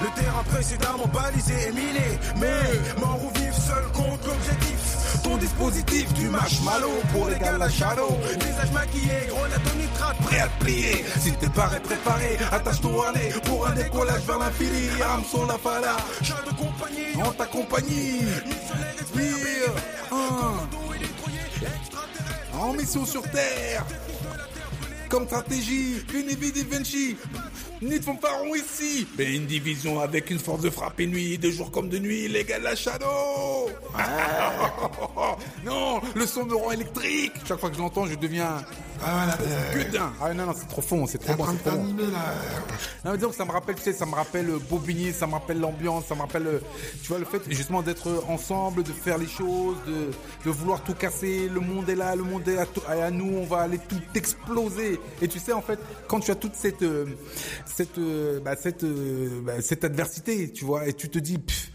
Le terrain précédemment balisé et miné. Mais mort ou vif, seul contre l'objectif. Ton dispositif, tu marches malo pour les gars shadow. Visage maquillé, grenade au nitrate, prêt à te plier. Si t'es paré, préparé, attache ton harnais pour un décollage vers l'infini. Hameçon la fala, chat de compagnie, en ta compagnie. Ah. En mission sur Terre. Comme stratégie, une Vidi Vinci. Need fanfaron ici. Mais une division avec une force de frappe et nuit, de jour comme de nuit, les gars de la Shadow. non, le son me rend électrique. Chaque fois que je l'entends, je deviens. Ah, voilà, t'es- Putain. Ah non, non, c'est trop fond, c'est trop bon, c'est trop bon. là. Non, mais disons que ça me rappelle, tu sais, ça me rappelle euh, Bobigny, ça me rappelle l'ambiance, ça me rappelle, euh, tu vois, le fait justement d'être ensemble, de faire les choses, de, de vouloir tout casser. Le monde est là, le monde est à, à nous, on va aller tout exploser. Et tu sais, en fait, quand tu as toute cette, euh, cette, euh, bah, cette, euh, bah, cette adversité, tu vois, et tu te dis, pff,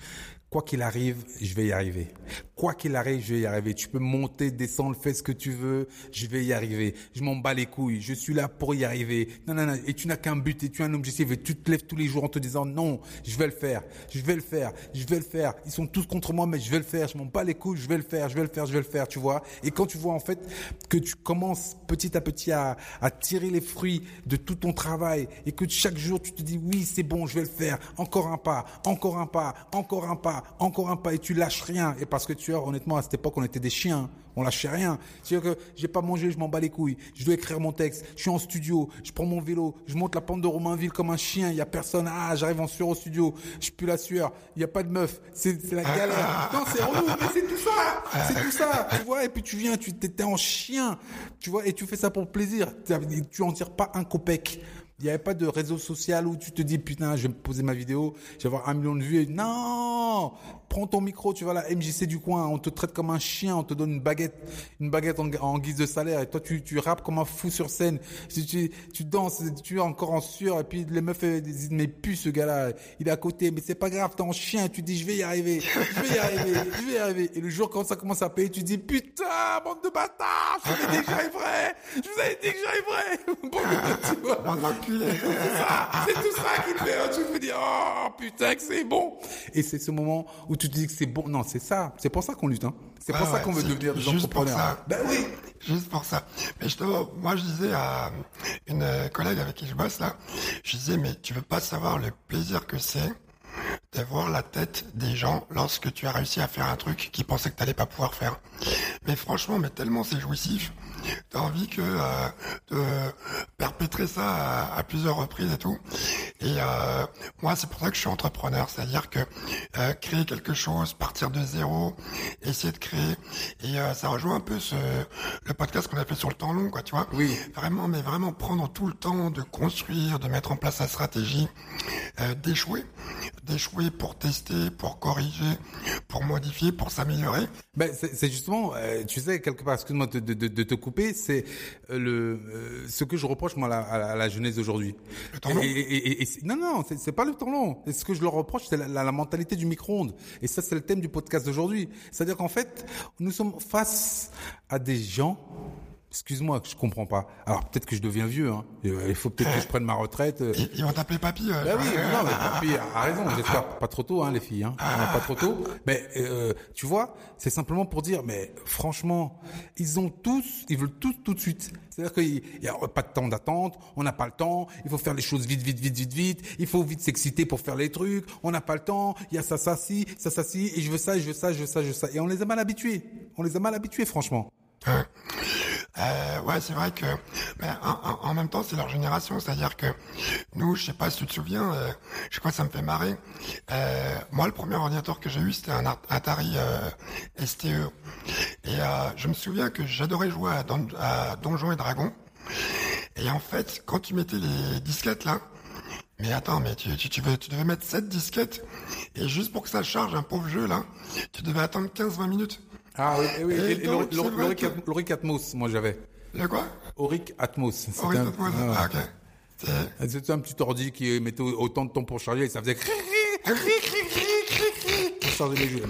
Quoi qu'il arrive, je vais y arriver. Quoi qu'il arrive, je vais y arriver. Tu peux monter, descendre, fais ce que tu veux, je vais y arriver. Je m'en bats les couilles. Je suis là pour y arriver. Non, non, non. Et tu n'as qu'un but et tu as un objectif et tu te lèves tous les jours en te disant non, je vais le faire, je vais le faire, je vais le faire. Ils sont tous contre moi, mais je vais le faire. Je m'en bats les couilles, je vais le faire, je vais le faire, je vais le faire, tu vois? Et quand tu vois en fait que tu commences petit à petit à, à tirer les fruits de tout ton travail et que chaque jour tu te dis oui, c'est bon, je vais le faire. Encore un pas, encore un pas, encore un pas, encore un pas et tu lâches rien. Et parce que tu vois, honnêtement, à cette époque, on était des chiens. On lâchait rien. C'est-à-dire que j'ai pas mangé, je m'en bats les couilles. Je dois écrire mon texte. Je suis en studio. Je prends mon vélo. Je monte la pente de Romainville comme un chien. Il y a personne. Ah, j'arrive en sueur au studio. Je pue la sueur. Il y a pas de meuf. C'est la galère. Non, c'est relou, mais c'est tout ça. C'est tout ça. Tu vois, et puis tu viens, tu t'étais en chien. Tu vois, et tu fais ça pour plaisir. Tu en tires pas un copec. Il n'y avait pas de réseau social où tu te dis putain, je vais poser ma vidéo, je vais avoir un million de vues. Et non, prends ton micro, tu vas à la MJC du coin, on te traite comme un chien, on te donne une baguette, une baguette en, guise de salaire, et toi tu tu rappes comme un fou sur scène. Tu, tu, tu danses, tu es encore en sueur, et puis les meufs disent mais plus ce gars-là, il est à côté, mais c'est pas grave, t'es en chien, tu dis je vais y arriver, je vais y arriver, je vais y arriver. Et le jour quand ça commence à payer, tu dis putain, bande de bâtards, je vous ai dit que j'arriverais, je vous avais dit que j'arriverais. C'est tout ça qui te fait, tu te dis, oh putain que c'est bon. Et c'est ce moment où tu te dis que c'est bon. Non, c'est ça. C'est pour ça qu'on lutte, hein. C'est pour Ouais, ça qu'on veut devenir des juste pour ça. Ben oui. Juste pour ça. Mais justement, moi je disais à une collègue avec qui je bosse là, je disais mais tu veux pas savoir le plaisir que c'est de voir la tête des gens lorsque tu as réussi à faire un truc qu'ils pensaient que t'allais pas pouvoir faire. Mais franchement, mais tellement c'est jouissif, t'as envie que euh, de perpétrer ça à plusieurs reprises et tout. Et euh, moi, c'est pour ça que je suis entrepreneur, c'est-à-dire que euh, créer quelque chose, partir de zéro, essayer de créer, et euh, ça rejoint un peu ce, le podcast qu'on a fait sur le temps long, quoi, tu vois. Oui. Vraiment, mais vraiment prendre tout le temps de construire, de mettre en place sa stratégie, euh, d'échouer, d'échouer pour tester, pour corriger, pour modifier, pour s'améliorer. Ben, c'est justement, euh, tu sais, quelque part, excuse-moi de, de, de, de te couper, c'est euh, le euh, ce que je reproche moi à la, à jeunesse d'aujourd'hui. Le temps long Et, et, et- et non, non, c'est pas le temps long. Ce que je leur reproche, c'est la mentalité du micro-ondes. Et ça, c'est le thème du podcast d'aujourd'hui. C'est-à-dire qu'en fait, nous sommes face à des gens. Excuse-moi, je comprends pas. Alors peut-être que je deviens vieux. Hein. Euh, Il faut peut-être que je prenne ma retraite. euh, Ils, ils vont t'appeler papy. euh, ben oui, non, mais papy a raison, j'espère pas trop tôt, hein, les filles, hein. Non, pas trop tôt. Mais euh, tu vois, c'est simplement pour dire, mais franchement, ils ont tous, ils veulent tous tout de suite. C'est-à-dire qu'il y a pas de temps d'attente, on n'a pas le temps, il faut faire les choses vite, vite, vite, vite, vite. Il faut vite s'exciter pour faire les trucs. On n'a pas le temps. Il y a ça, ça, ci, ça, ça, ci, et je veux ça, je veux ça, je veux ça, je veux ça. Et on les a mal habitués. On les a mal habitués, franchement. Euh, ouais, c'est vrai que, ben, en, en- même temps, c'est leur génération, c'est-à-dire que nous, je sais pas si tu te souviens, euh, je crois que ça me fait marrer. Euh, moi, le premier ordinateur que j'ai eu, c'était un Ar- Atari euh, STE, et euh, je me souviens que j'adorais jouer à Donjons et Dragons. Et en fait, quand tu mettais les disquettes là, mais attends, mais tu, tu, tu, veux, tu devais mettre 7 disquettes, et juste pour que ça charge un pauvre jeu là, tu devais attendre 15-20 minutes. Ah oui, oui. Et donc, que- Atmos, moi j'avais. Le quoi Auric Atmos. Oh, oui, un- moi, ah, ah, ok. C'est- C'était un petit ordi qui mettait au- autant de temps pour charger et ça faisait. télécharger les jeux.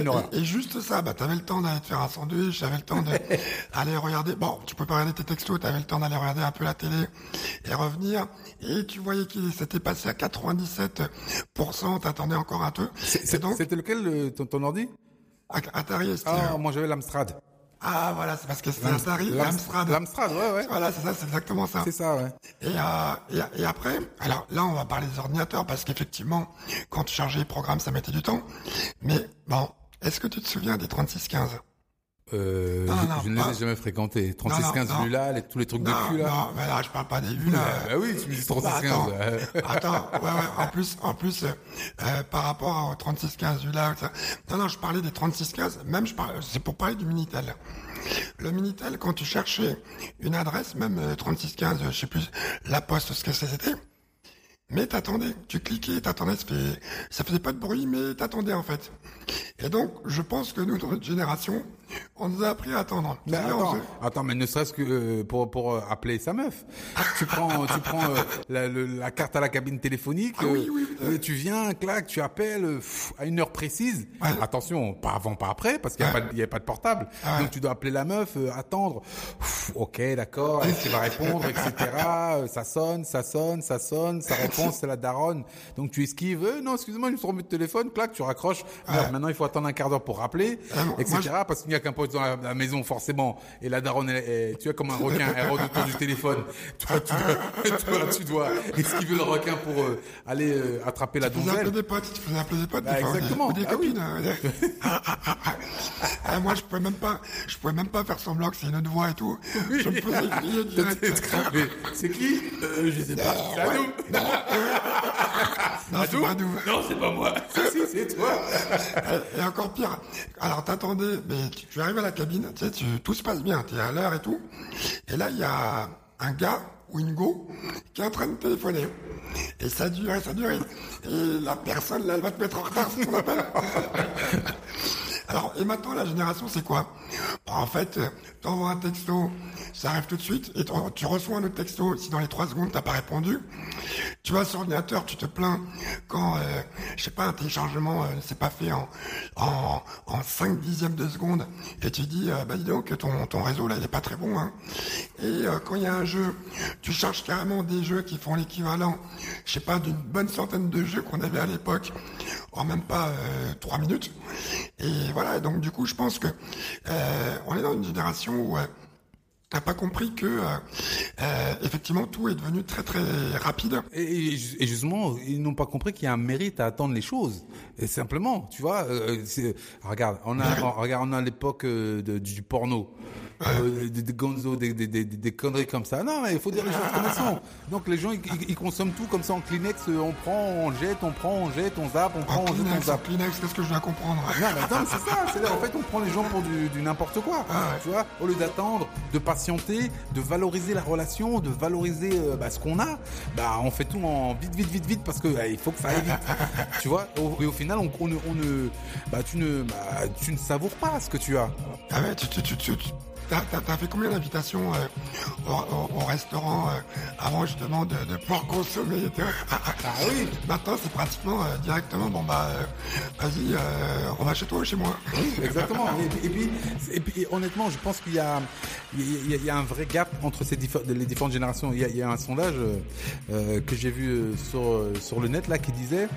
Une. Et, et juste ça, bah, t'avais le temps d'aller te faire un sandwich, t'avais le temps d'aller regarder, bon, tu peux pas regarder tes textos, t'avais le temps d'aller regarder un peu la télé et revenir, et tu voyais qu'il s'était passé à 97%, t'attendais encore un peu. C'est- donc, C'était lequel le- ton, ton ordi Atari. Ah, moi j'avais l'Amstrad. Ah, voilà, c'est parce que c'est Atari, l'Amstrad. L'Amstrad, ouais, ouais. Voilà, c'est ça, c'est exactement ça. C'est ça, ouais. Et, euh, et, et après, alors là, on va parler des ordinateurs parce qu'effectivement, quand tu chargeais les programmes, ça mettait du temps. Mais bon, est-ce que tu te souviens des 3615 Euh, Non, je, non, je ne les ai jamais fréquentés. 3615 non, non. Lula, les, tous les trucs de cul là. non, mais là, je parle pas des là. Bah oui, tu me dis Bah, 3615. attends, ouais. attends, ouais, ouais, en plus, en plus, euh, euh, par rapport au 3615 là, ça- non, non, je parlais des 3615, même je parle, c'est pour parler du Minitel. Le Minitel, quand tu cherchais une adresse, même euh, 3615, euh, je sais plus, la poste, ce que c'était, mais t'attendais, tu cliquais, t'attendais, ça, fait- ça faisait pas de bruit, mais t'attendais en fait. Et donc, je pense que nous, dans notre génération, on nous a appris à attendre. Mais attends, se- attends, mais ne serait-ce que euh, pour pour euh, appeler sa meuf, tu prends tu prends euh, la, le- la carte à la cabine téléphonique, Ah oui, euh, oui, euh, tu viens, clac, tu appelles euh, pff, à une heure précise. Ouais. Attention, pas avant, pas après, parce qu'il n'y a, pas de- il y a pas de portable. Ah. Donc tu dois appeler la meuf, euh, attendre. Pff, ok, d'accord, est-ce qu'il va répondre, etc. Euh, Ça sonne, ça sonne, ça sonne, sa réponse c'est la daronne. Donc tu esquives. Euh, non, excuse-moi, je me suis remis de téléphone, clac, tu raccroches. Merde, maintenant il faut attendre un quart d'heure pour rappeler, Ah, moi, etc. je- Parce qu'il n'y a qu'un poste dans la, la maison forcément. Et la daronne, elle, elle- tu es comme un requin, elle rôde autour du téléphone. Toi, tu dois, toi, tu dois esquiver le requin pour euh, aller euh, attraper la Tu donzelle. des potes, tu appeler des potes, Bah, des ou des- exactement. ou des, Ah oui. copines. euh, ah, ah, ah, ah. Ah, moi, je pouvais même pas, je pouvais même pas faire semblant que c'est une autre voix et tout. Je me faisais direct. C'est qui? Euh, Je sais pas. C'est à nous. Non, c'est pas nous. Non, c'est pas moi. Si, c'est toi. Et encore pire. Alors, t'attendais, mais tu, tu arrives à la cabine, tu sais, tu, tout se passe bien, t'es à l'heure et tout. Et là, il y a un gars ou une go qui est en train de téléphoner. Et ça dure et ça dure. Et et la personne, là, elle va te mettre en retard. Alors, et maintenant, la génération, c'est quoi? Bah, En fait, euh, t'envoies un texto, ça arrive tout de suite, et tu reçois un autre texto, si dans les trois secondes, t'as pas répondu, tu vas sur l'ordinateur, tu te plains quand, euh, je sais pas, un téléchargement euh, s'est pas fait en, en, en 5 dixièmes de seconde, et tu dis, euh, bah dis donc, ton, ton réseau, là, il est pas très bon, hein. Et quand il y a un jeu, tu charges carrément des jeux qui font l'équivalent, je sais pas, d'une bonne centaine de jeux qu'on avait à l'époque, en même pas euh, trois minutes. Et voilà, donc du coup, je pense que euh, on est dans une génération où euh, t'as pas compris que euh, euh, effectivement tout est devenu très très rapide. Et, justement, ils n'ont pas compris qu'il y a un mérite à attendre les choses. Et simplement, tu vois, euh, regarde, on a, on- regarde, on a l'époque du porno, euh, des, des gonzo, des, des, des, des conneries comme ça. Non, mais il faut dire les choses comme elles sont. Donc les gens, ils, consomment tout comme ça en Kleenex. euh, On prend, on jette, on prend, on jette, on zappe, on prend, En on jette, on Kleenex, zappe. Kleenex, qu'est-ce que je dois comprendre Non, mais attends, c'est ça. C'est en fait, on prend les gens pour du, du n'importe quoi. Ah ouais. Tu vois, au lieu d'attendre, de patienter, de valoriser la relation, de valoriser euh, bah, ce qu'on a, bah, on fait tout en vite, vite, vite, vite parce que euh, il faut que ça aille vite. tu vois, au- et au final, on, on bah, tu ne, bah, tu ne savoures pas ce que tu as. Ah ouais, tu, tu, tu, tu, tu- t'as, fait combien d'invitations euh, au, au- au restaurant euh, avant justement de, de pouvoir consommer tu vois? Ah oui. Maintenant, c'est pratiquement euh, directement, bon bah, euh, vas-y, euh, on va chez toi ou chez moi. Exactement. Et, puis- et puis, et puis, honnêtement, je pense qu'il y a, il y y a un vrai gap entre ces diffé- les différentes générations. Il y a, il y a un sondage euh, que j'ai vu sur sur le net là qui disait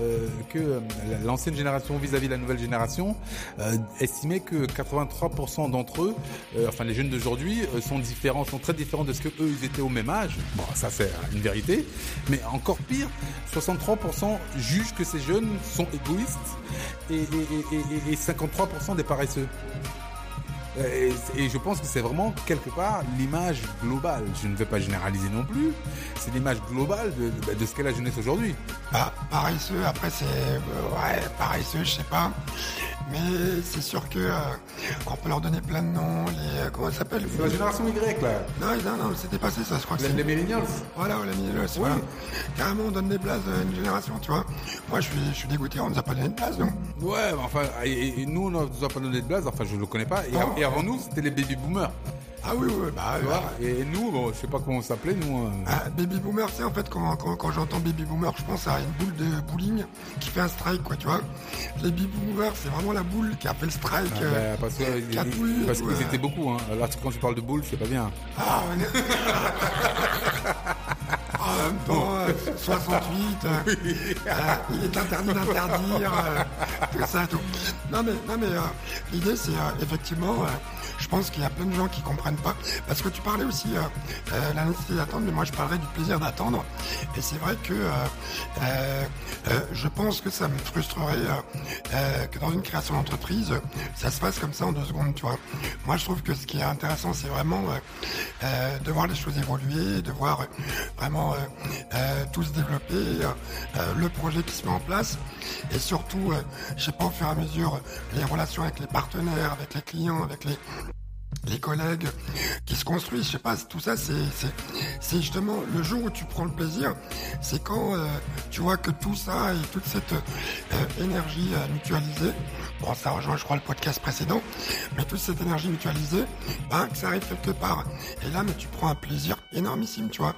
euh, que l'ancienne génération vis-à-vis de la nouvelle génération euh, estimait que 83% d'entre eux, euh, enfin les jeunes d'aujourd'hui, euh, sont différents, sont très différents de ce que eux ils étaient au même âge. Bon, ça c'est une vérité. Mais encore pire, 63% jugent que ces jeunes sont égoïstes et, et, et, et- et 53% des paresseux. Et, et je pense que c'est vraiment quelque part l'image globale. Je ne vais pas généraliser non plus. C'est l'image globale de, de, ce qu'est la jeunesse aujourd'hui. Bah, paresseux, après c'est... euh, ouais, paresseux, je sais pas. Mais c'est sûr que euh, on peut leur donner plein de noms, les... euh, comment ça s'appelle? C'est la génération Y là. Non, non, non, c'était passé ça, je crois que Les, c'est... les millennials. Voilà, les millennials, voilà. Carrément, on donne des places à une génération, tu vois. Moi, je suis, je suis dégoûté, on nous a pas donné de place, non Ouais, mais enfin, et, et nous, on ne nous a pas donné de blase. Enfin, je ne le connais pas. Et, avant nous, c'était les baby boomers. Ah oui, oui, bah, Tu vois Et nous, bon, je sais pas comment on s'appelait, nous. euh, Ah, baby boomer, sais, en fait, quand, quand, quand j'entends baby boomer, je pense à une boule de bowling fait un strike, quoi, tu vois. Les baby boomers, c'est vraiment la boule qui a fait le strike. ah, euh, bah, parce ouais. qu'ils étaient beaucoup. Hein. Là, quand tu parles de boule, c'est pas bien. Ah, ouais. En même temps, euh, 68, euh, euh, il est interdit d'interdire, tout ça, tout. Non mais, non mais l'idée c'est effectivement, je pense qu'il y a plein de gens qui comprennent pas, parce que tu parlais aussi euh, euh, la nécessité d'attendre, mais moi je parlerais du plaisir d'attendre, et c'est vrai que euh, euh, je pense que ça me frustrerait que dans une création d'entreprise, ça se passe comme ça en deux secondes, tu vois. Moi je trouve que ce qui est intéressant, c'est vraiment de voir les choses évoluer, de voir vraiment tout se développer, le projet qui se met en place, et surtout, je sais pas, au fur et à mesure, les relations avec les partenaires, avec les clients, avec les les collègues qui se construisent, je sais pas, tout ça, c'est justement le jour où tu prends le plaisir, c'est quand euh, tu vois que tout ça et toute cette euh, énergie euh, mutualisée, bon ça rejoint je crois le podcast précédent, mais toute cette énergie mutualisée, ben que ça arrive quelque part. Et là, mais tu prends un plaisir énormissime, tu vois.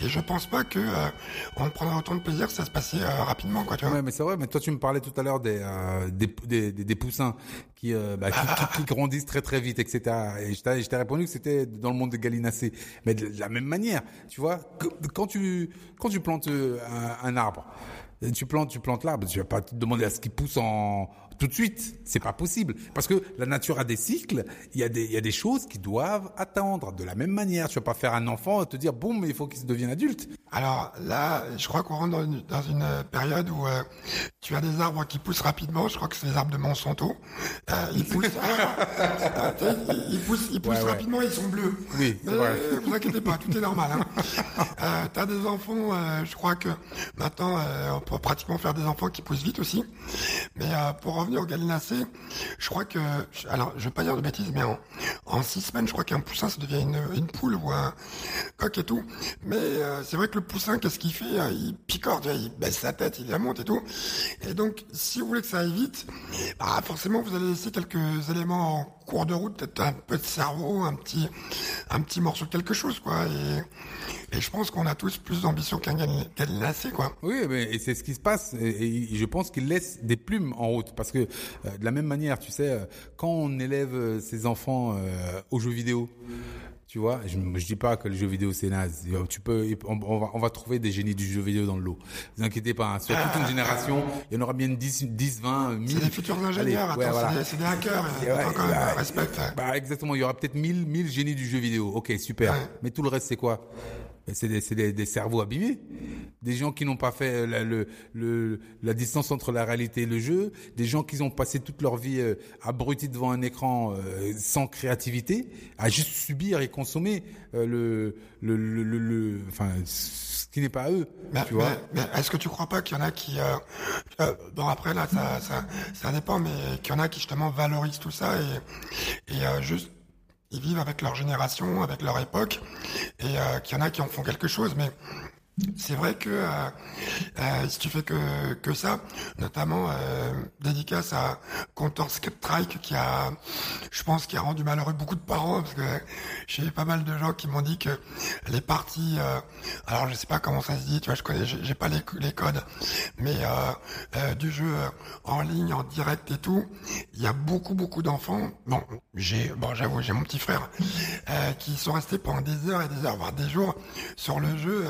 Et je pense pas que euh, on prendra autant de plaisir que ça se passait euh, rapidement, quoi, tu vois. Ouais, mais c'est vrai. Mais toi, tu me parlais tout à l'heure des, euh, des, poussins qui, euh, bah, qui, qui- grandissent très très vite, etc. Et je t'ai répondu que c'était dans le monde de Gallinacé. Mais de la même manière, tu vois, quand tu quand tu plantes un, un arbre, tu plantes tu plantes l'arbre, tu vas pas te demander à ce qu'il pousse en tout de suite, c'est pas possible parce que la nature a des cycles. Il y a des il y a des choses qui doivent attendre. De la même manière, tu vas pas faire un enfant et te dire bon, mais il faut qu'il se devienne adulte. Alors là, je crois qu'on rentre dans une, dans une euh, période où euh, tu as des arbres qui poussent rapidement. Je crois que c'est les arbres de Monsanto. Euh, ils poussent, euh, tu ils, poussent, ils poussent Ouais, ouais. rapidement. Ils sont bleus. Oui, Mais vous inquiétez pas, tout est normal. Hein. Euh, T'as des enfants. je crois que maintenant, on peut pratiquement faire des enfants qui poussent vite aussi. Mais pour revenir au gallinacé, je crois que, alors, je vais pas dire de bêtises, mais en, six semaines, je crois qu'un poussin, ça devient une, poule ou un coq et tout. Mais euh, c'est vrai que le poussin, qu'est-ce qu'il fait Euh, Il picore, il baisse sa tête, il la monte et tout. Et donc, si vous voulez que ça aille vite, bah, forcément, vous allez laisser quelques éléments en cours de route, peut-être un peu de cerveau, un petit, un petit morceau de quelque chose, quoi. Et, et je pense qu'on a tous plus d'ambition qu'un gallinacé, quoi. Oui, mais et c'est ce qui se passe. Et, et je pense qu'il laisse des plumes en route. Parce que euh, de la même manière, tu sais, euh, quand on élève euh, ses enfants euh, aux jeux vidéo, tu vois, je, je dis pas que le jeu vidéo c'est naze. Tu peux, on, on va, on va trouver des génies du jeu vidéo dans le lot. Ne vous inquiétez pas. hein. Sur toute une génération, il y en aura bien 10, 10 20, 1000. C'est des futurs ingénieurs, Allez, ouais, attends, voilà. c'est des- hackers, ouais, quand même, bah, respecte. Bah exactement, il y aura peut-être 1000 1000 génies du jeu vidéo. OK, super. Ouais. Mais tout le reste c'est quoi? C'est des, c'est des, des cerveaux abîmés, des gens qui n'ont pas fait la, le, le, la distance entre la réalité et le jeu, des gens qui ont passé toute leur vie euh, abrutis devant un écran euh, sans créativité, à juste subir et consommer euh, le, le, le, le, enfin, ce qui n'est pas à eux, Mais, tu vois. mais- est-ce que tu crois pas qu'il y en a qui, euh, euh, bon après là ça, ça, ça dépend, mais qu'il y en a qui justement valorisent tout ça et, et euh, juste ils vivent avec leur génération, avec leur époque, et euh, qu'il y en a qui en font quelque chose, mais c'est vrai que euh, euh, si tu fais que, que ça, notamment euh, dédicace à Contor Strike qui a, je pense, qui a rendu malheureux beaucoup de parents parce que j'ai eu pas mal de gens qui m'ont dit que les parties, euh, alors je sais pas comment ça se dit, tu vois, je connais, j'ai pas les, les codes, mais euh, euh, du jeu en ligne, en direct et tout, il y a beaucoup beaucoup d'enfants. Bon, j'ai, bon, j'avoue, j'ai mon petit frère qui sont restés pendant des heures et des heures, voire des jours sur le jeu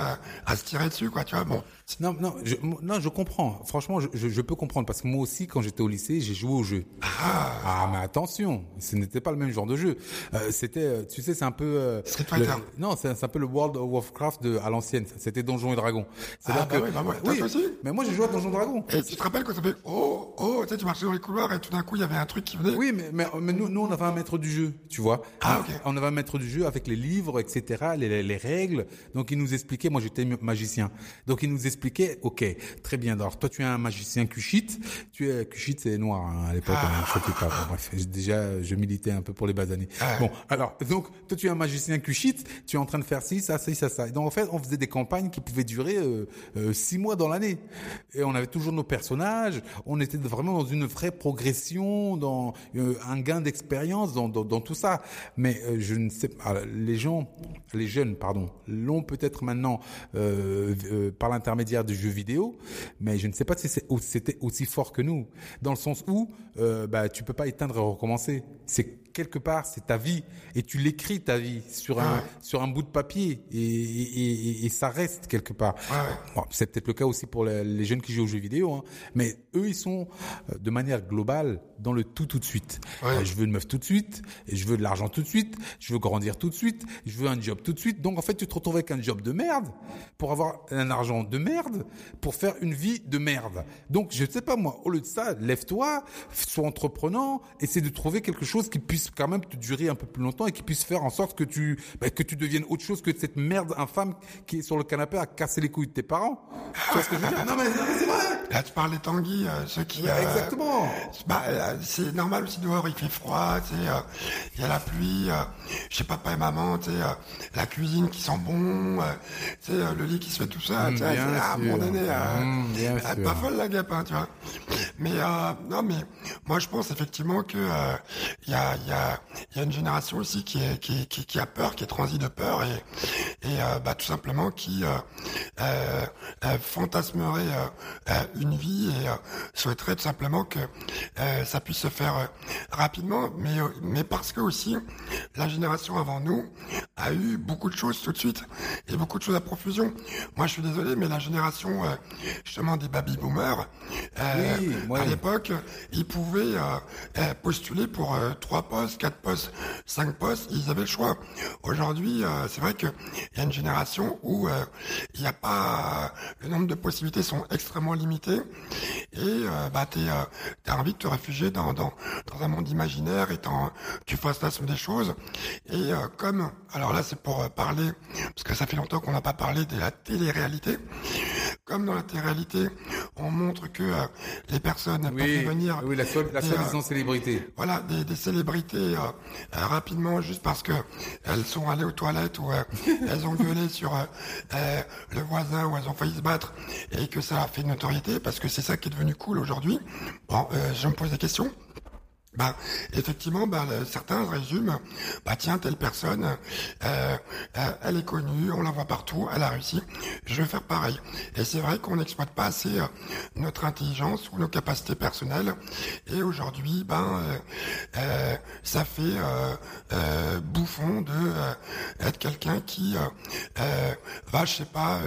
à se tirer dessus, quoi, tu vois. Bon, Non, non, je, non, je comprends. Franchement, je, je, je peux comprendre parce que moi aussi, quand j'étais au lycée, j'ai joué au jeu. Ah, mais attention, ce n'était pas le même genre de jeu. Euh, c'était, euh, tu sais, c'est un peu. euh, Street le- Fighter. non, c'est c'est un peu le World of Warcraft de, à l'ancienne. C'était Donjons et Dragons. C'est-à-dire Ah, bah oui, bah ouais, aussi Mais moi, j'ai joué à Donjons et Dragons. et tu te rappelles quand ça fait oh oh, tu sais, tu marchais dans les couloirs et tout d'un coup il y avait un truc qui venait. Oui, mais, mais, mais nous, nous, on avait un maître du jeu, tu vois. Ah, ok. On avait un maître du jeu avec les livres, etc., les, les règles. Donc, il nous expliquait. Moi, j'étais magicien. Donc il nous expliquait, ok, très bien. Alors toi tu es un magicien Kushite, tu es Kushite c'est noir hein, à l'époque, hein, je pas. Bon, bref, déjà je militais un peu pour les bas années. Bon, alors donc toi tu es un magicien Kushite, tu es en train de faire ci, ça, ça, ça, ça. Et donc en fait on faisait des campagnes qui pouvaient durer euh, euh, six mois dans l'année, et on avait toujours nos personnages. On était vraiment dans une vraie progression, dans euh, un gain d'expérience, dans, dans, dans, tout ça. Mais euh, je ne sais pas, les gens, les jeunes, pardon, l'ont peut-être maintenant euh, euh, par l'intermédiaire du jeu vidéo, mais je ne sais pas si c'était aussi fort que nous, dans le sens où euh, bah, tu peux pas éteindre et recommencer. C'est quelque part, c'est ta vie et tu l'écris ta vie sur un Ouais. sur un bout de papier et, et, et- et ça reste quelque part. Bon, c'est peut-être le cas aussi pour les, les jeunes qui jouent aux jeux vidéo, hein, mais eux ils sont euh, de manière globale dans le tout tout de suite. Ouais. Euh, je veux une meuf tout de suite, et je veux de l'argent tout de suite, je veux grandir tout de suite, je veux un job tout de suite. Donc en fait tu te retrouves avec un job de merde pour avoir un argent de merde pour faire une vie de merde. Donc je sais pas moi, au lieu de ça, lève-toi, sois entreprenant, essaie de trouver quelque chose qui puisse quand même te durer un peu plus longtemps et qui puisse faire en sorte que tu bah, que tu deviennes autre chose que cette merde infâme qui est sur le canapé à casser les couilles de tes parents. Tu vois ce que je veux dire? Non mais, c'est vrai. Là, tu parles des tanguis, euh, ceux qui... euh, Exactement. Bah, euh, c'est normal aussi dehors, il fait froid, tu sais, euh, il y a la pluie, euh, chez papa et maman, tu sais, euh, la cuisine qui sent bon, euh, tu sais, euh, le lit qui se fait tout ça, Mm, tu sais, bien c'est- ah, mon euh, Mm, est sûr. pas folle la guêpe, hein, tu vois. Mais euh, non, mais moi je pense effectivement que euh, il y a y a y a une génération aussi qui est qui qui, qui a peur, qui est transie de peur et et euh, bah tout simplement qui euh, fantasmerait une vie et souhaiterait tout simplement que ça puisse se faire rapidement, mais mais parce que aussi la génération avant nous a eu beaucoup de choses tout de suite et beaucoup de choses à profusion. Moi je suis désolé, mais la génération justement des baby boomers à l'époque, ils pouvaient euh, euh, postuler pour euh, trois postes, quatre postes, cinq postes, ils avaient le choix. Aujourd'hui, euh, c'est vrai que il y a une génération où euh, il n'y a pas le nombre de possibilités sont extrêmement limitées et euh, bah euh, t'as envie de te réfugier dans dans dans un monde imaginaire et tu fantasmes des choses et euh, comme alors là c'est pour euh, parler parce que ça fait longtemps qu'on n'a pas parlé de la télé-réalité comme dans la télé-réalité, on montre que euh, les personnes peuvent devenir oui, la, euh, soi-disant célébrité. voilà, des, des célébrités euh, euh, rapidement juste parce que elles sont allées aux toilettes ou euh, elles ont gueulé sur euh, euh, le voisin ou elles ont failli se battre et que ça a fait une notoriété parce que c'est ça qui est devenu cool aujourd'hui. Bon, euh, je me pose des questions. Bah, effectivement, bah, le- certains résument, bah tiens, telle personne, euh, euh, elle est connue, on la voit partout, elle a réussi, je vais faire pareil. Et c'est vrai qu'on n'exploite pas assez euh, notre intelligence ou nos capacités personnelles. Et aujourd'hui, ben, euh, euh, ça fait euh, euh, bouffon de euh, être quelqu'un qui va, je sais pas,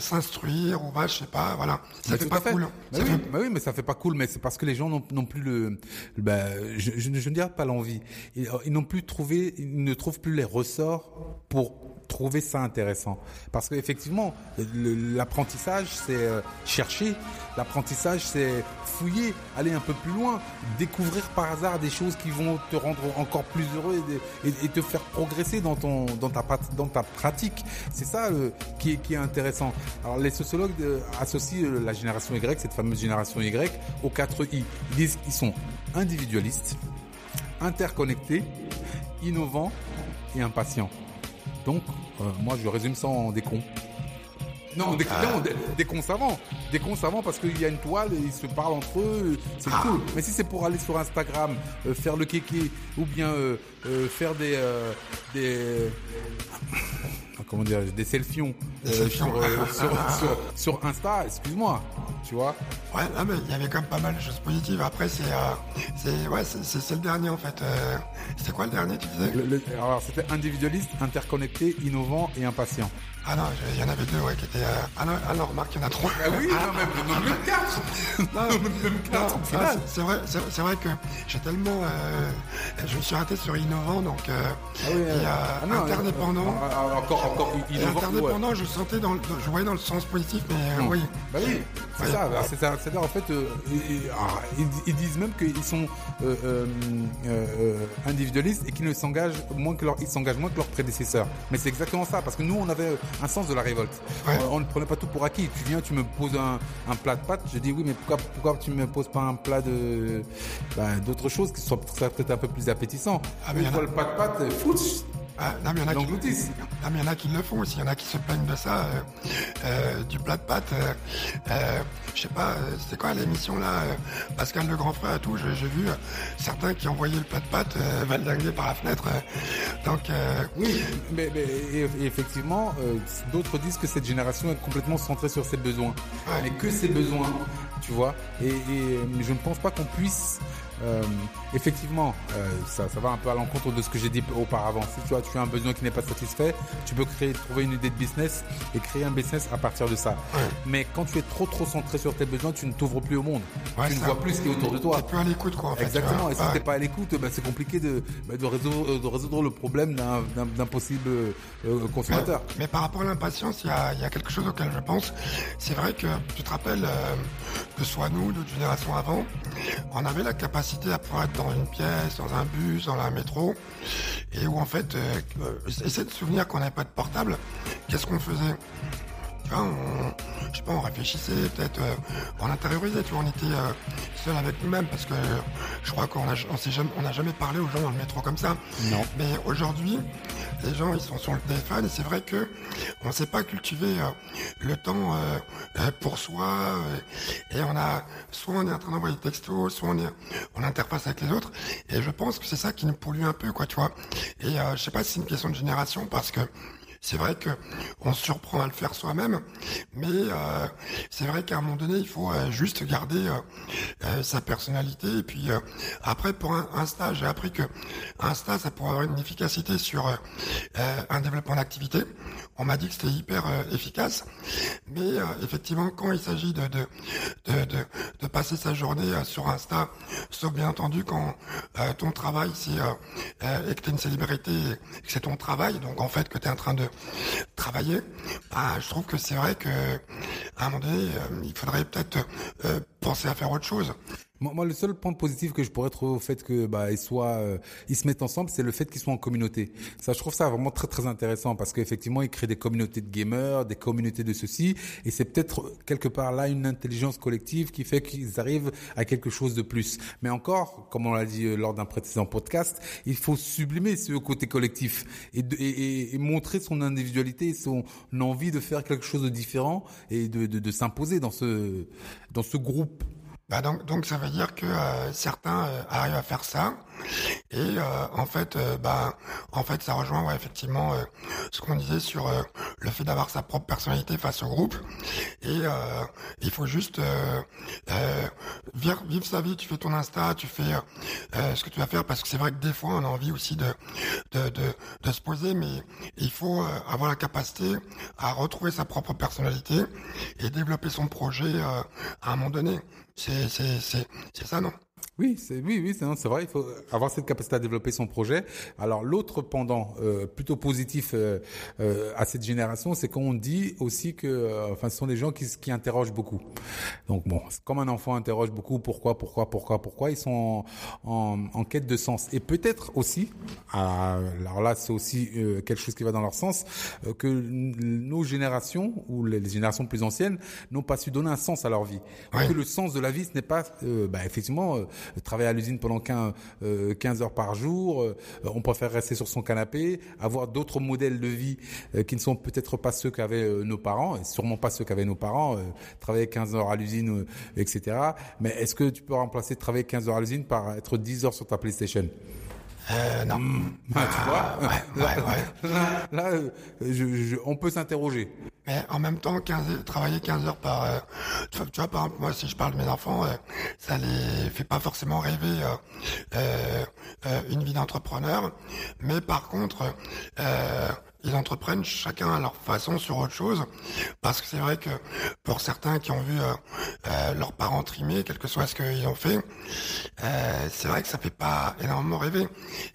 s'instruire ou va, je sais pas, voilà. Ça Mais fait pas fait. cool. Bah oui, fait- bah oui, mais ça fait pas cool, mais c'est parce que les gens n'ont plus le, bah, je, je, ne- je ne dirais pas l'envie. Ils, ils n'ont plus trouvé, ils ne trouvent plus les ressorts pour trouver ça intéressant. Parce qu'effectivement, l'apprentissage, c'est euh, chercher. L'apprentissage, c'est fouiller, aller un peu plus loin, découvrir par hasard des choses qui vont te rendre encore plus heureux et, te faire progresser dans ton, dans ta, pratique. C'est ça euh, qui, est, intéressant. Alors les sociologues euh, associent euh, la génération Y, cette fameuse génération Y, aux 4 I. Ils disent qu'ils sont individualistes, interconnectés, innovants et impatients. Donc, euh, moi, je résume ça en des cons. Non, des, non, des, des cons savants. Des cons savants parce qu'il y a une toile et ils se parlent entre eux, c'est cool. Mais si c'est pour aller sur Instagram, euh, faire le kéké ou bien euh, euh, faire des... euh, des ah, comment dire, des selfions Des euh, sur, euh, sur, sur, sur Insta, excuse-moi, tu vois. Ouais, non, mais il y avait quand même pas mal de choses positives. Après, c'est, euh, ouais, c'est, le dernier en fait. Euh, c'était quoi le dernier, tu disais? Le- le- alors c'était individualiste, interconnecté, innovant et impatient. Ah non, il y en avait deux, ouais, qui étaient. Ah non, ah non, remarque, il y en a trois. Ah oui, non, même, même quatre. Non, même quatre, c'est- vrai, c'est, vrai que j'ai tellement, je me suis arrêté sur innovant, donc Ah oui, et, ah non, interdépendant. encore, encore ouais. interdépendant, je sentais dans, le- je voyais dans le sens positif, mais euh, oui. Bah oui, c'est Ouais. ça. Alors, C'est ça. C'est-à-dire en fait, euh, ah, ils, ils disent même qu'ils sont euh, individualistes et qu'ils ne s'engagent moins que leur, ils s'engagent moins que leurs prédécesseurs. Mais c'est exactement ça, parce que nous, on avait un sens de la révolte. On, ne prenait pas tout pour acquis. Tu viens, tu me poses un, plat de pâtes, je dis oui, mais pourquoi, pourquoi tu me poses pas un plat de ben, d'autres choses qui soient peut-être un peu plus appétissants? Ah, mais le plat de pâtes, foot, ah, non, mais il y en a qui, il y en a qui le font aussi. Il y en a qui se plaignent de ça, euh, euh, du plat de pâtes. Euh, je sais pas, c'était quoi l'émission là Pascal le grand frère et tout. J'ai vu certains qui envoyaient le plat de pâtes valdinguer par la fenêtre. donc oui, mais, effectivement, d'autres disent que cette génération est complètement centrée sur ses besoins, mais que ses besoins, tu vois. Et, et je ne pense pas qu'on puisse euh, effectivement, euh, ça, ça va un peu à l'encontre de ce que j'ai dit auparavant. Si tu as un besoin qui n'est pas satisfait, tu peux créer, trouver une idée de business et créer un business à partir de ça. Mais quand tu es trop trop centré sur tes besoins, tu ne t'ouvres plus au monde. tu ne vois plus ce qui est autour de toi. Tu plus à l'écoute, quoi. En fait, Exactement. Et si tu n'es pas à l'écoute, bah, c'est compliqué de, bah, de, résoudre, de, résoudre, le problème d'un possible euh, consommateur. Mais, par rapport à l'impatience, il y a, y a, quelque chose auquel je pense. C'est vrai que tu te rappelles que soit nous, d'autres générations avant, on avait la capacité à pouvoir être dans une pièce, dans un bus, dans la métro, et où en fait, euh, euh essayer de se souvenir qu'on n'avait pas de portable, qu'est-ce qu'on faisait? Tu vois, on, je sais pas, on réfléchissait, peut-être, euh, on intériorisait, tu vois, on était euh, seul avec nous-mêmes parce que je crois qu'on a, on jamais, on n'a jamais parlé aux gens dans le métro comme ça. Non. Mais aujourd'hui, les gens, ils sont sur le téléphone et c'est vrai que on sait pas cultiver le temps pour soi et on a, soit on est en train d'envoyer des textos, soit on est, on interface avec les autres et je pense que c'est ça qui nous pollue un peu, quoi, tu vois. Et je sais pas si c'est une question de génération parce que c'est vrai que on surprend à le faire soi-même, mais euh, c'est vrai qu'à un moment donné, il faut euh, juste garder euh, sa personnalité. Et puis après, pour un, stage, j'ai appris que un stage, ça pourrait avoir une efficacité sur un développement d'activité. On m'a dit que c'était hyper efficace, mais effectivement, quand il s'agit de de, de, de, passer sa journée sur Insta, sauf bien entendu quand ton travail c'est et que tu es une célébrité que c'est ton travail, donc en fait que tu es en train de travailler, bah, je trouve que c'est vrai que à un moment donné, euh, il faudrait peut-être euh, penser à faire autre chose. Moi, le seul point positif que je pourrais trouver au fait que bah ils soient, euh, ils se mettent ensemble, c'est le fait qu'ils soient en communauté. Ça, je trouve ça vraiment très très intéressant parce qu'effectivement, ils créent des communautés de gamers, des communautés de ceci, et c'est peut-être quelque part là une intelligence collective qui fait qu'ils arrivent à quelque chose de plus. Mais encore, comme on l'a dit euh, lors d'un précédent podcast, il faut sublimer ce côté collectif et, montrer son individualité, son envie de faire quelque chose de différent et de, de, de s'imposer dans ce dans ce groupe bah donc, donc ça veut dire que euh, certains euh, arrivent à faire ça. Et euh, en fait bah en fait ça rejoint ouais, effectivement ce qu'on disait sur le fait d'avoir sa propre personnalité face au groupe. Et il faut juste vivre, vivre, sa vie. Tu fais ton insta tu fais ce que tu vas faire. Parce que c'est vrai que des fois on a envie aussi de de, de, de se poser. Mais il faut avoir la capacité à retrouver sa propre personnalité et développer son projet à un moment donné c'est, ça, non? Oui, c'est oui, oui, c'est vrai. Il faut avoir cette capacité à développer son projet. Alors l'autre pendant euh, plutôt positif euh, euh, à cette génération, c'est qu'on dit aussi que, enfin, ce sont des gens qui, qui interrogent beaucoup. Donc bon, comme un enfant interroge beaucoup, pourquoi, pourquoi, pourquoi, pourquoi, ils sont en, en, quête de sens. Et peut-être aussi, alors là, c'est aussi quelque chose qui va dans leur sens, que nos générations ou les, générations plus anciennes n'ont pas su donner un sens à leur vie. Que le sens de la vie, ce n'est pas, bah, effectivement travailler à l'usine pendant 15, 15, euh, heures par jour, euh, on préfère rester sur son canapé, avoir d'autres modèles de vie euh, qui ne sont peut-être pas ceux qu'avaient nos parents, et sûrement pas ceux qu'avaient nos parents, travailler 15 heures à l'usine, etc. Mais est-ce que tu peux remplacer travailler 15 heures à l'usine par être 10 heures sur ta PlayStation? Euh, non. Ah, tu vois ouais, ouais, ouais. Là, je, on peut s'interroger. Mais en même temps, 15, travailler 15 heures par... Euh, tu, vois, par exemple, moi, si je parle de mes enfants, euh, ça les fait pas forcément rêver euh, une vie d'entrepreneur. Mais par contre, ils entreprennent chacun à leur façon sur autre chose. Parce que c'est vrai que pour certains qui ont vu euh, euh, leurs parents trimer, quel que soit ce qu'ils ont fait, euh, c'est vrai que ça fait pas énormément rêver.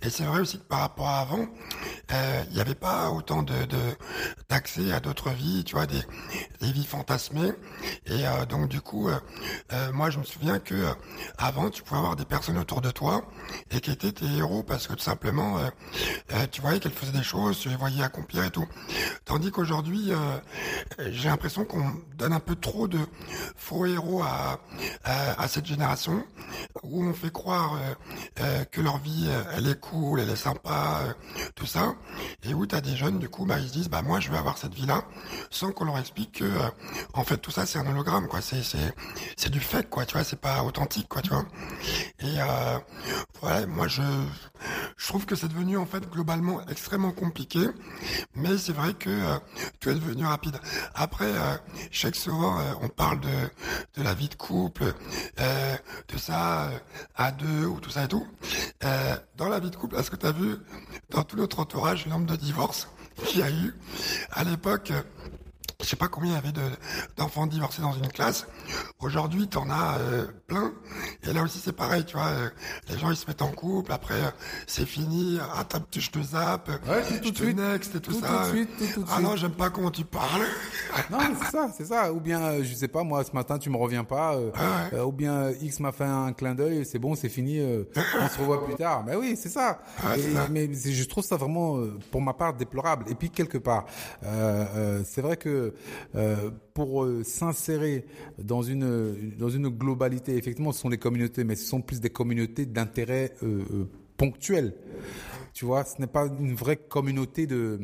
Et c'est vrai aussi que par rapport à avant, il n'y avait pas autant de d'accès à d'autres vies, tu vois, des, des vies fantasmées. Et donc du coup, moi je me souviens que avant tu pouvais avoir des personnes autour de toi et qui étaient tes héros parce que tout simplement, tu voyais qu'elles faisaient des choses, tu les voyais s'accomplir et tout. Tandis qu'aujourd'hui, euh, j'ai l'impression qu'on donne un peu trop de faux héros à, à, cette génération, où on fait croire euh, euh, que leur vie, elle est cool, elle est sympa, tout ça, et où tu as des jeunes, du coup, bah, ils se disent, bah moi, je veux avoir cette vie-là, sans qu'on leur explique que, en fait, tout ça, c'est un hologramme, quoi. C'est c'est c'est du fake, quoi. Tu vois, c'est pas authentique, quoi. Tu vois. Et voilà, moi, je je trouve que c'est devenu en fait globalement extrêmement compliqué, mais c'est vrai que euh, tu es devenu rapide. Après, euh, je euh, on parle de, de la vie de couple, euh, de ça à deux ou tout ça et tout. dans la vie de couple, est-ce que tu as vu dans tout notre entourage le nombre de divorces qu'il y a eu à l'époque je sais pas combien il y avait d'enfants divorcés dans une classe. Aujourd'hui, tu en as euh, plein. Et là aussi, c'est pareil, tu vois. Euh, les gens, ils se mettent en couple. Après, euh, c'est fini. Ah, je te zappe. Ouais, je te next et tout, ça. Tout de suite, tout, de ah non, j'aime pas comment tu parles. non, c'est ça, c'est ça. Ou bien, je sais pas, moi, ce matin, tu me reviens pas. ou bien, X m'a fait un clin d'œil. C'est bon, c'est fini. on se revoit plus tard. Mais oui, c'est ça. mais je trouve ça vraiment, pour ma part, déplorable. Et puis, quelque part, c'est vrai que euh, pour euh, s'insérer dans une globalité. Effectivement, ce sont des communautés, mais ce sont plus des communautés d'intérêt euh, ponctuel. Tu vois, ce n'est pas une vraie communauté de,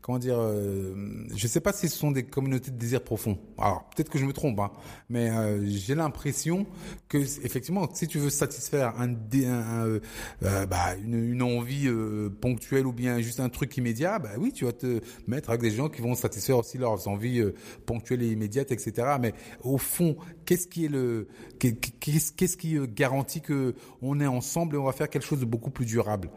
comment dire, euh, je sais pas si ce sont des communautés de désir profond. Alors peut-être que je me trompe, hein, mais euh, j'ai l'impression que effectivement, si tu veux satisfaire un, un, euh, bah, une, une, envie ponctuelle ou bien juste un truc immédiat, bah oui, tu vas te mettre avec des gens qui vont satisfaire aussi leurs envies ponctuelles et immédiates, etc. Mais au fond, qu'est-ce qui est le, qu'est-ce qu'est-ce qui garantit que on est ensemble et on va faire quelque chose de beaucoup plus durable?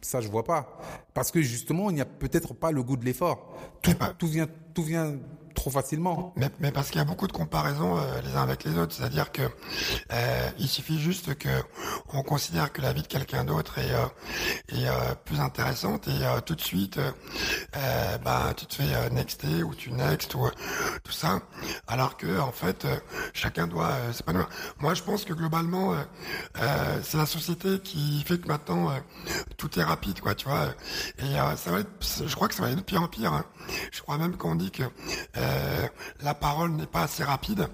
Ça, je vois pas. Parce que justement, il n'y a peut-être pas le goût de l'effort. Tout, tout vient, tout vient trop facilement. Mais, mais parce qu'il y a beaucoup de comparaisons euh, les uns avec les autres, c'est-à-dire que euh, il suffit juste que on considère que la vie de quelqu'un d'autre est, euh, est euh, plus intéressante et euh, tout de suite, bah tu te fais nexter ou tu next ou tout ça, alors que en fait chacun doit, pas Moi je pense que globalement c'est la société qui fait que maintenant tout est rapide quoi, tu vois. Et ça va être, je crois que ça va être de pire en pire. Hein. Je crois même qu'on dit que euh, la parole n'est pas assez rapide.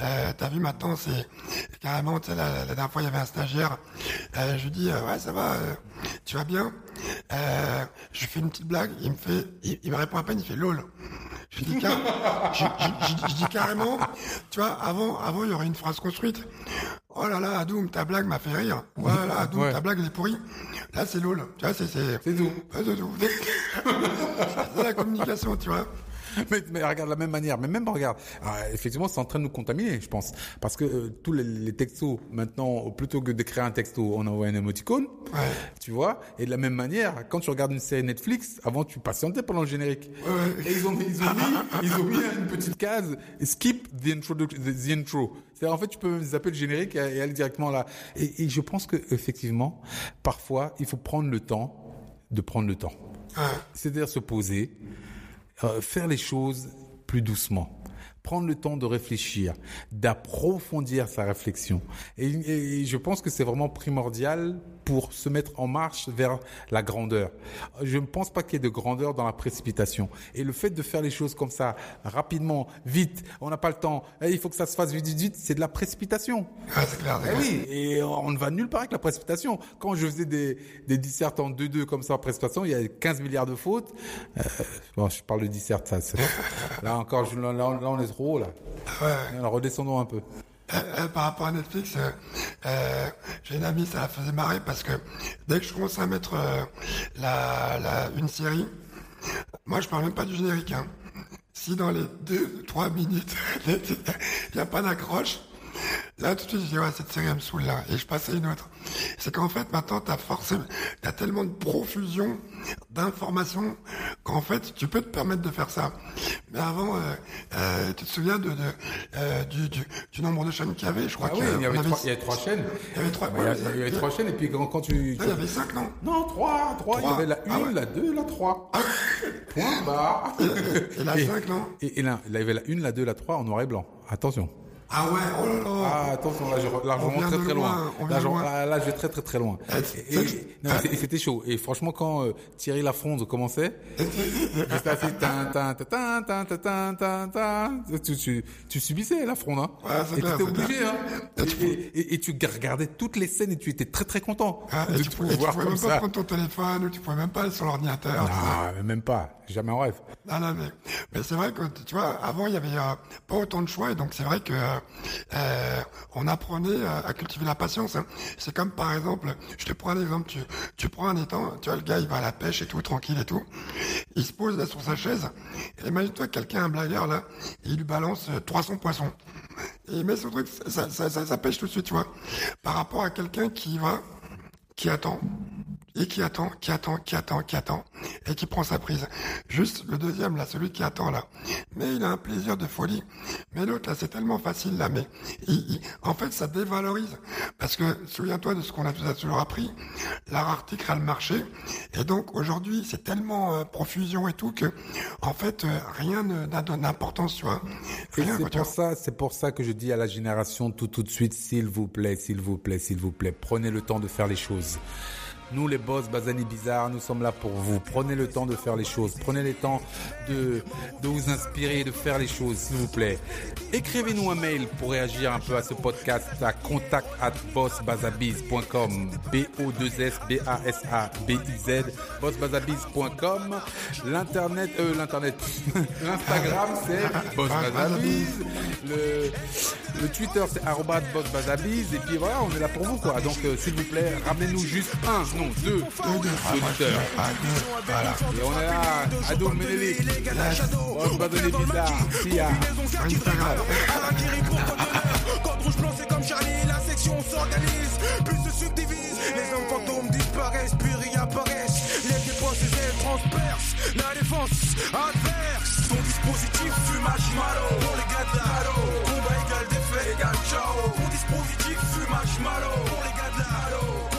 Euh, T'as vu maintenant, c'est carrément, tu sais, la, dernière fois il y avait un stagiaire, euh, je lui dis, ouais ça va, tu vas bien? Je lui fais une petite blague, il me fait, il, me répond à peine, il fait lol. Je dis, je, dis carrément, tu vois, avant, avant il y aurait une phrase construite. Oh là là, Adoum, ta blague m'a fait rire. Voilà, Adoum, ta blague elle est pourrie. Là, c'est lol. Tu vois, c'est, c'est. C'est tout. c'est tout. c'est la communication, tu vois. mais, mais, regarde de la même manière. Mais même regarde, ah, effectivement, c'est en train de nous contaminer, je pense, parce que euh, tous les, les, textos maintenant, plutôt que d'écrire un texto, on envoie un emoticône, ouais. tu vois. Et de la même manière, quand tu regardes une série Netflix, avant tu patientais pendant le générique. Ouais. Et ils ont, ils ont mis, ils ont mis une petite case skip the intro, the, intro. C'est en fait tu peux zapper le générique et, aller directement là. Et, et je pense que effectivement, parfois, il faut prendre le temps de prendre le temps. C'est-à-dire se poser, euh, faire les choses plus doucement prendre le temps de réfléchir, d'approfondir sa réflexion. Et, je pense que c'est vraiment primordial pour se mettre en marche vers la grandeur. Je ne pense pas qu'il y ait de grandeur dans la précipitation. Et le fait de faire les choses comme ça, rapidement, vite, on n'a pas le temps, eh, il faut que ça se fasse vite, vite, vite, c'est de la précipitation. Ah, c'est clair. Eh oui, et on ne va nulle part avec la précipitation. Quand je faisais des, des dissertes en 2-2 comme ça en précipitation, il y a 15 milliards de fautes. Euh, bon, je parle de dissert, ça. Là encore, là, là, on est trop haut, là. Ouais. Alors, redescendons un peu. Euh, euh, par rapport à Netflix, euh, j'ai une amie, ça la faisait marrer parce que dès que je commence à mettre la, une série, moi je parle même pas du générique. Hein. Si dans les deux, trois minutes, il n'y a pas d'accroche, Là, tout de suite, je dis, ouais, cette série, elle me saoule, là. Et je passe à une autre. C'est qu'en fait, maintenant, t'as forcément, t'as tellement de profusion d'informations qu'en fait, tu peux te permettre de faire ça. Mais avant, euh, euh, tu te souviens de, de euh, du, du, du, nombre de chaînes qu'il y avait? Je crois ah qu'il y, avait trois, il y avait trois chaînes. Il y avait trois, il y avait, trois chaînes, et puis quand, quand tu... il y avait cinq, non? Non, trois, trois. Il y avait la ah une, la deux, la trois. Ah. Point barre. Et, la cinq, non? Et, et là, il y avait la une, la deux, la trois en noir et blanc. Attention. Ah ouais, oh là là. Ah, attention, là, je, largement très très loin. loin. Là, je, là, ah, là, je vais très très très loin. Eh, et, et c'était chaud. Et franchement, quand euh, Thierry Lafronde commençait, tu, tu, tu, subissais Lafronde, hein. Ouais, et clair, tu étais obligé, hein. Et, et, et, tu regardais toutes les scènes et tu étais très très content ah, de tu pouvais, voir tu pouvais comme même ça. pas prendre ton téléphone ou tu pouvais même pas aller sur l'ordinateur. Ah, même pas. Jamais en rêve. Non, non, mais, mais c'est vrai que, tu vois, avant, il y avait euh, pas autant de choix et donc c'est vrai que euh, on apprenait euh, à cultiver la patience. hein. C'est comme, par exemple, je te prends un exemple, tu, prends un étang, tu vois, le gars, il va à la pêche et tout, tranquille et tout. Il se pose sur sa chaise, et imagine-toi quelqu'un, un blagueur, là, il lui balance euh, 300 poissons. Et il met son truc, ça, ça, ça, ça pêche tout de suite, tu vois. Par rapport à quelqu'un qui va, qui attend, et qui attend, qui attend, qui attend, qui attend, et qui prend sa prise. Juste le deuxième, là, celui qui attend, là. Mais il a un plaisir de folie. Mais l'autre, là, c'est tellement facile, là, mais il- il- en fait, ça dévalorise. Parce que, souviens-toi de ce qu'on a toujours appris, la rareté crée le marché. Et donc, aujourd'hui, c'est tellement euh, profusion et tout que, en fait, euh, rien n'a d'importance, tu vois. Rien, c'est pour ça, c'est pour ça que je dis à la génération tout tout de suite, s'il vous plaît, s'il vous plaît, s'il vous plaît, prenez le temps de faire les choses. Nous, les boss Bazani Bizarre, nous sommes là pour vous. Prenez le temps de faire les choses. Prenez le temps de, de vous inspirer, de faire les choses, s'il vous plaît. Écrivez-nous un mail pour réagir un peu à ce podcast à contact at bossbazabiz.com. B-O-2-S-B-A-S-A-B-I-Z. Bossbazabiz.com. L'internet, euh, l'internet. L'Instagram, c'est bossbazabiz. Le, le Twitter, c'est arrobas bossbazabiz. Et puis voilà, on est là pour vous, quoi. Donc, euh, s'il vous plaît, ramenez-nous juste un, non, deux auditeurs. Et on est là, Ado Menelik, Boss Bazani Bizarre, Sia. Code rouge blanc, c'est comme Charlie, la section s'organise, puis se subdivise. Les hommes fantômes disparaissent, puis réapparaissent. Les dépenses elles transpercent. La défense adverse. Ton dispositif fume marshmallow. Pour les gars de la. Combat égal défait égal ciao. Ton dispositif fume marshmallow. Pour les gars de la